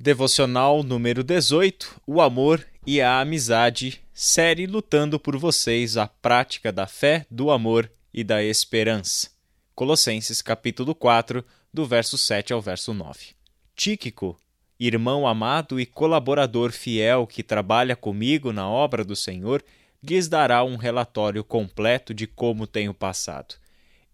Devocional número 18: O amor e a amizade, série lutando por vocês a prática da fé, do amor e da esperança. Colossenses capítulo 4, do verso 7 ao verso 9. Tíquico, irmão amado e colaborador fiel que trabalha comigo na obra do Senhor, lhes dará um relatório completo de como tenho passado.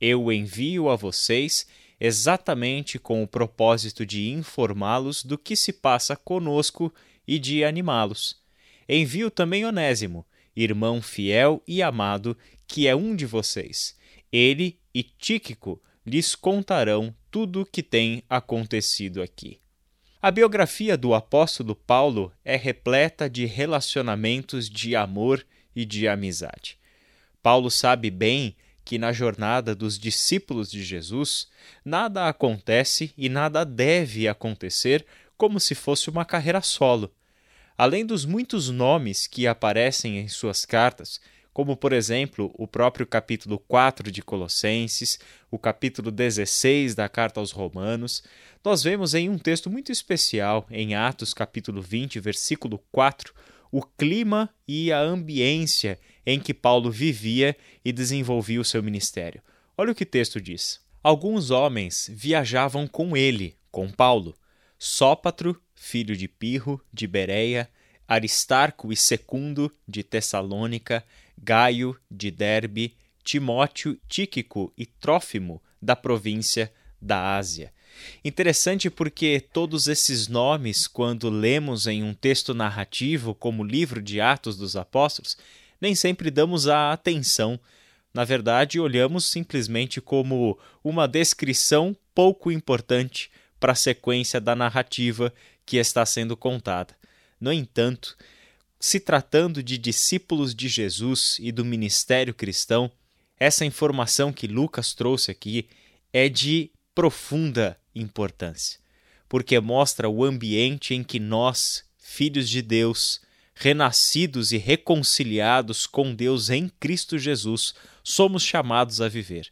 Eu o envio a vocês exatamente com o propósito de informá-los do que se passa conosco e de animá-los. Envio também Onésimo, irmão fiel e amado, que é um de vocês. Ele e Tíquico lhes contarão tudo o que tem acontecido aqui. A biografia do apóstolo Paulo é repleta de relacionamentos de amor e de amizade. Paulo sabe bem que na jornada dos discípulos de Jesus nada acontece e nada deve acontecer como se fosse uma carreira solo. Além dos muitos nomes que aparecem em suas cartas, como por exemplo o próprio capítulo 4 de Colossenses, o capítulo 16 da carta aos Romanos, nós vemos em um texto muito especial, em Atos capítulo 20, versículo 4, o clima e a ambiência em que Paulo vivia e desenvolvia o seu ministério. Olha o que o texto diz. Alguns homens viajavam com ele, com Paulo, Sópatro, filho de Pirro, de Bereia, Aristarco e Secundo, de Tessalônica, Gaio, de Derbe, Timóteo, Tíquico e Trófimo, da província da Ásia. Interessante porque todos esses nomes, quando lemos em um texto narrativo como o livro de Atos dos Apóstolos, nem sempre damos a atenção. Na verdade, olhamos simplesmente como uma descrição pouco importante para a sequência da narrativa que está sendo contada. No entanto, se tratando de discípulos de Jesus e do ministério cristão, essa informação que Lucas trouxe aqui é de profunda importância, porque mostra o ambiente em que nós, filhos de Deus, renascidos e reconciliados com Deus em Cristo Jesus, somos chamados a viver.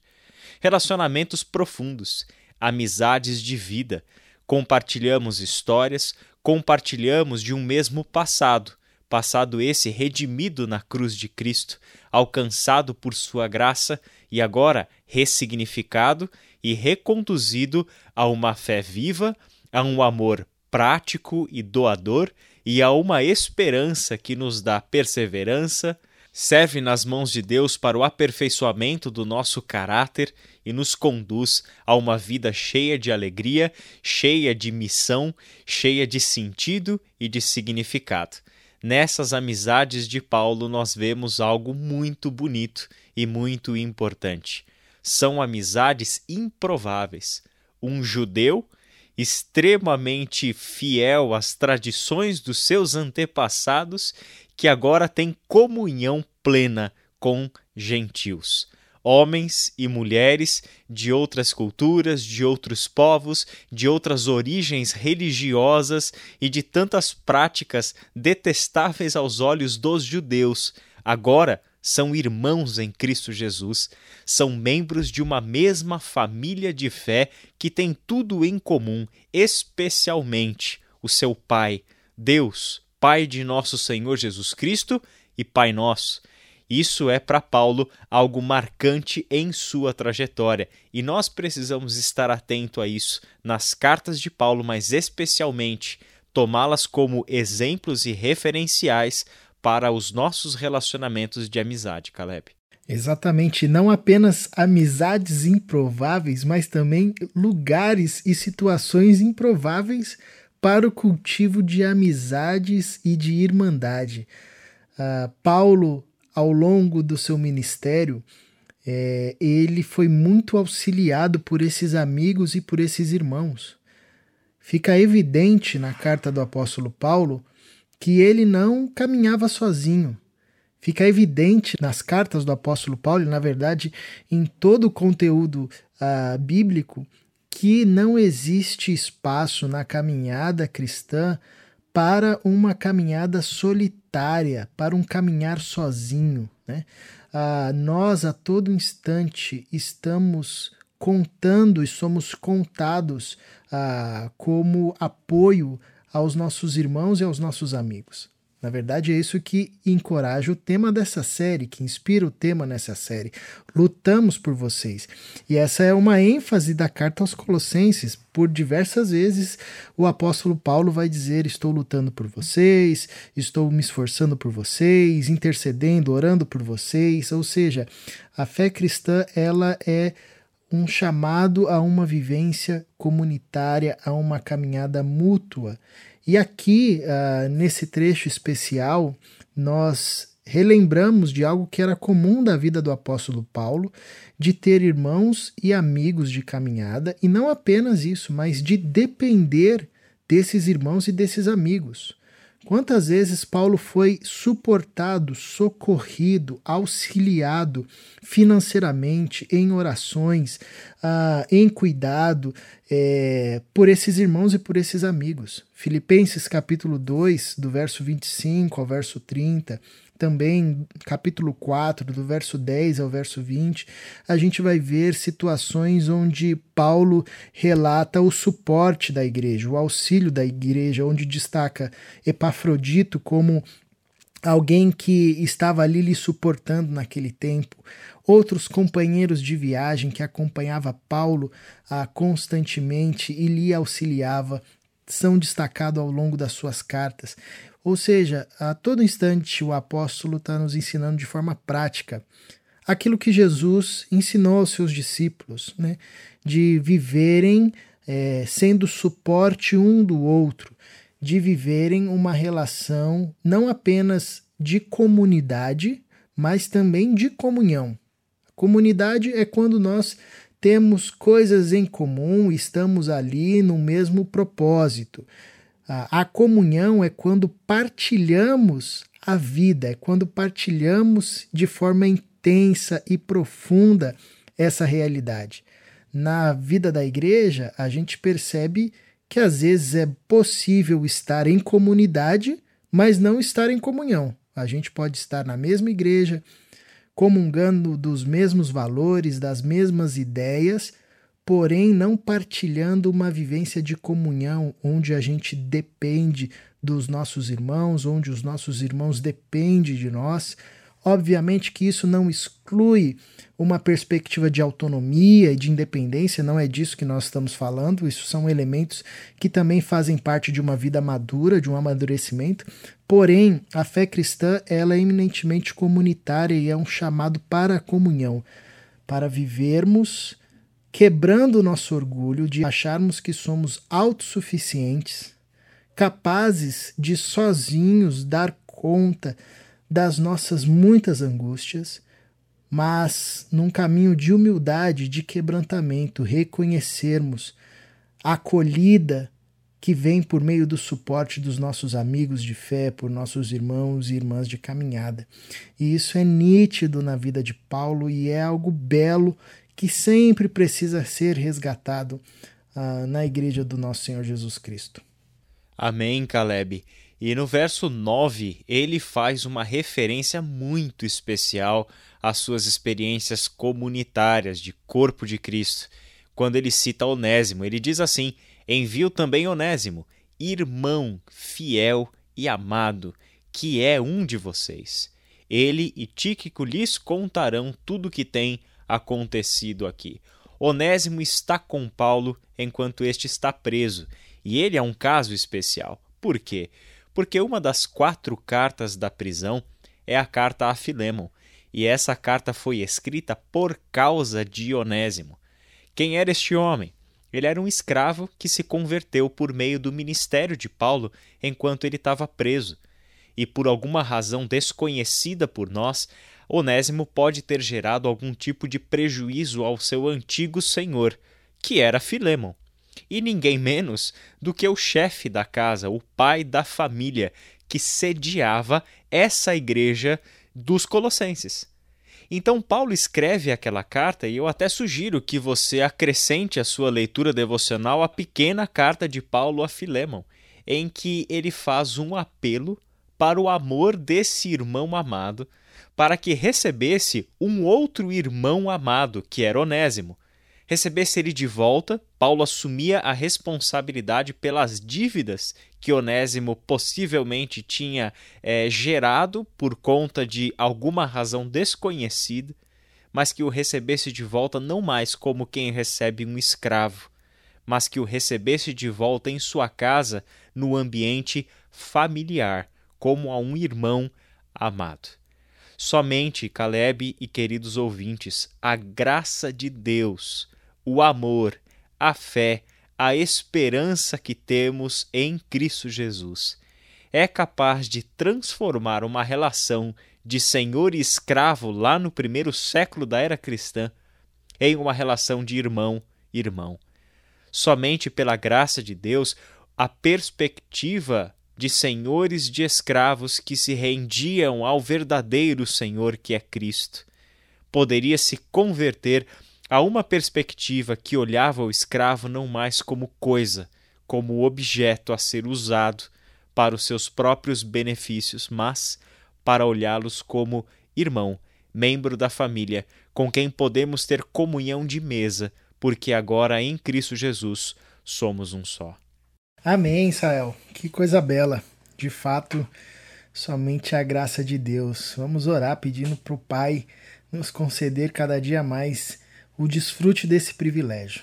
Relacionamentos profundos, amizades de vida, compartilhamos histórias, compartilhamos de um mesmo passado, passado esse redimido na cruz de Cristo, alcançado por sua graça e agora ressignificado e reconduzido a uma fé viva, a um amor prático e doador e a uma esperança que nos dá perseverança, serve nas mãos de Deus para o aperfeiçoamento do nosso caráter e nos conduz a uma vida cheia de alegria, cheia de missão, cheia de sentido e de significado. Nessas amizades de Paulo, nós vemos algo muito bonito e muito importante. São amizades improváveis. Um judeu extremamente fiel às tradições dos seus antepassados, que agora tem comunhão plena com gentios. Homens e mulheres de outras culturas, de outros povos, de outras origens religiosas e de tantas práticas detestáveis aos olhos dos judeus, agora são irmãos em Cristo Jesus, são membros de uma mesma família de fé que tem tudo em comum, especialmente o seu Pai, Deus, Pai de nosso Senhor Jesus Cristo e Pai nosso. Isso é para Paulo algo marcante em sua trajetória e nós precisamos estar atento a isso nas cartas de Paulo, mas especialmente tomá-las como exemplos e referenciais para os nossos relacionamentos de amizade, Caleb. Exatamente, não apenas amizades improváveis, mas também lugares e situações improváveis para o cultivo de amizades e de irmandade. Uh, Paulo, ao longo do seu ministério, é, ele foi muito auxiliado por esses amigos e por esses irmãos. Fica evidente na carta do apóstolo Paulo que ele não caminhava sozinho. Fica evidente nas cartas do apóstolo Paulo, e na verdade em todo o conteúdo uh, bíblico, que não existe espaço na caminhada cristã para uma caminhada solitária, para um caminhar sozinho. Né? Uh, nós a todo instante estamos contando e somos contados uh, como apoio aos nossos irmãos e aos nossos amigos. Na verdade, é isso que encoraja o tema dessa série, que inspira o tema nessa série. Lutamos por vocês. E essa é uma ênfase da carta aos Colossenses. Por diversas vezes, o apóstolo Paulo vai dizer: Estou lutando por vocês, estou me esforçando por vocês, intercedendo, orando por vocês. Ou seja, a fé cristã ela é um chamado a uma vivência comunitária, a uma caminhada mútua. E aqui, uh, nesse trecho especial, nós relembramos de algo que era comum da vida do apóstolo Paulo, de ter irmãos e amigos de caminhada, e não apenas isso, mas de depender desses irmãos e desses amigos. Quantas vezes Paulo foi suportado, socorrido, auxiliado financeiramente, em orações, uh, em cuidado é, por esses irmãos e por esses amigos. Filipenses capítulo 2, do verso 25 ao verso 30, também capítulo 4, do verso 10 ao verso 20, a gente vai ver situações onde Paulo relata o suporte da igreja, o auxílio da igreja, onde destaca Epafrodito como alguém que estava ali lhe suportando naquele tempo, outros companheiros de viagem que acompanhava Paulo ah, constantemente e lhe auxiliava são destacados ao longo das suas cartas. Ou seja, a todo instante o apóstolo está nos ensinando de forma prática aquilo que Jesus ensinou aos seus discípulos, né? de viverem é, sendo suporte um do outro, de viverem uma relação não apenas de comunidade, mas também de comunhão. Comunidade é quando nós temos coisas em comum, estamos ali no mesmo propósito. A, comunhão é quando partilhamos a vida, é quando partilhamos de forma intensa e profunda essa realidade. Na vida da igreja, a gente percebe que às vezes é possível estar em comunidade, mas não estar em comunhão. A gente pode estar na mesma igreja, comungando dos mesmos valores, das mesmas ideias, porém não partilhando uma vivência de comunhão, onde a gente depende dos nossos irmãos, onde os nossos irmãos dependem de nós. Obviamente que isso não exclui uma perspectiva de autonomia e de independência, não é disso que nós estamos falando, isso são elementos que também fazem parte de uma vida madura, de um amadurecimento. Porém, a fé cristã ela é eminentemente comunitária e é um chamado para a comunhão, para vivermos quebrando o nosso orgulho de acharmos que somos autossuficientes, capazes de sozinhos dar conta das nossas muitas angústias, mas num caminho de humildade, de quebrantamento, reconhecermos a acolhida que vem por meio do suporte dos nossos amigos de fé, por nossos irmãos e irmãs de caminhada. E isso é nítido na vida de Paulo e é algo belo que sempre precisa ser resgatado uh, na igreja do nosso Senhor Jesus Cristo. Amém, Caleb. E no verso 9, ele faz uma referência muito especial às suas experiências comunitárias de corpo de Cristo. Quando ele cita Onésimo, ele diz assim: Envio também Onésimo, irmão fiel e amado, que é um de vocês. Ele e Tíquico lhes contarão tudo o que tem acontecido aqui. Onésimo está com Paulo enquanto este está preso, e ele é um caso especial. Por quê? Porque uma das quatro cartas da prisão é a carta a Filemon, e essa carta foi escrita por causa de Onésimo. Quem era este homem? Ele era um escravo que se converteu por meio do ministério de Paulo enquanto ele estava preso. E por alguma razão desconhecida por nós, Onésimo pode ter gerado algum tipo de prejuízo ao seu antigo senhor, que era Filemon, e ninguém menos do que o chefe da casa, o pai da família, que sediava essa igreja dos Colossenses. Então, Paulo escreve aquela carta e eu até sugiro que você acrescente à sua leitura devocional a pequena carta de Paulo a Filemon, em que ele faz um apelo para o amor desse irmão amado para que recebesse um outro irmão amado, que era Onésimo. recebesse ele de volta, Paulo assumia a responsabilidade pelas dívidas que Onésimo possivelmente tinha é, gerado por conta de alguma razão desconhecida, mas que o recebesse de volta não mais como quem recebe um escravo, mas que o recebesse de volta em sua casa no ambiente familiar, como a um irmão amado. Somente, Caleb e queridos ouvintes, a graça de Deus, o amor, a fé, a esperança que temos em Cristo Jesus é capaz de transformar uma relação de senhor e escravo lá no primeiro século da era cristã em uma relação de irmão-irmão. Somente pela graça de Deus, a perspectiva de senhores de escravos que se rendiam ao verdadeiro Senhor que é Cristo poderia se converter a uma perspectiva que olhava o escravo não mais como coisa, como objeto a ser usado para os seus próprios benefícios, mas para olhá-los como irmão, membro da família, com quem podemos ter comunhão de mesa, porque agora em Cristo Jesus somos um só. Amém, Israel. Que coisa bela. De fato, somente a graça de Deus. Vamos orar pedindo para o Pai nos conceder cada dia mais o desfrute desse privilégio.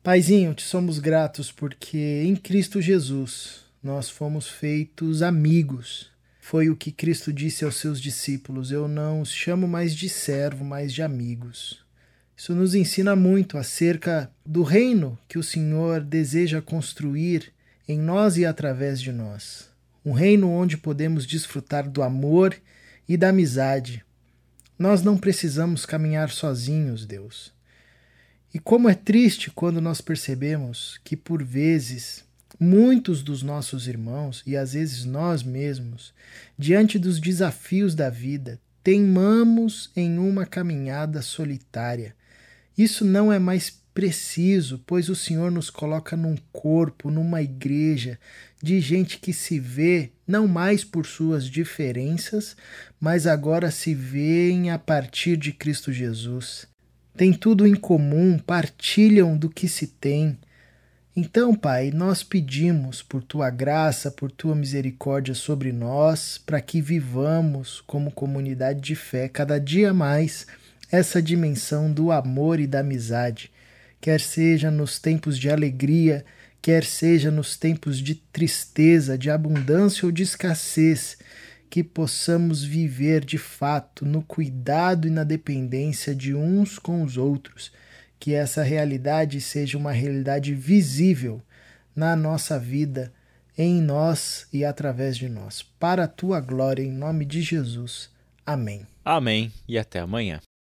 Paizinho, te somos gratos porque em Cristo Jesus nós fomos feitos amigos. Foi o que Cristo disse aos seus discípulos: Eu não os chamo mais de servo, mas de amigos. Isso nos ensina muito acerca do reino que o Senhor deseja construir em nós e através de nós. Um reino onde podemos desfrutar do amor e da amizade. Nós não precisamos caminhar sozinhos, Deus. E como é triste quando nós percebemos que, por vezes, muitos dos nossos irmãos, e às vezes nós mesmos, diante dos desafios da vida, teimamos em uma caminhada solitária. Isso não é mais preciso, pois o Senhor nos coloca num corpo, numa igreja, de gente que se vê não mais por suas diferenças, mas agora se vêem a partir de Cristo Jesus têm tudo em comum, partilham do que se tem. Então, Pai, nós pedimos por tua graça, por tua misericórdia sobre nós, para que vivamos como comunidade de fé cada dia mais essa dimensão do amor e da amizade, quer seja nos tempos de alegria, quer seja nos tempos de tristeza, de abundância ou de escassez que possamos viver de fato no cuidado e na dependência de uns com os outros, que essa realidade seja uma realidade visível na nossa vida, em nós e através de nós. Para a tua glória, em nome de Jesus. Amém. Amém e até amanhã.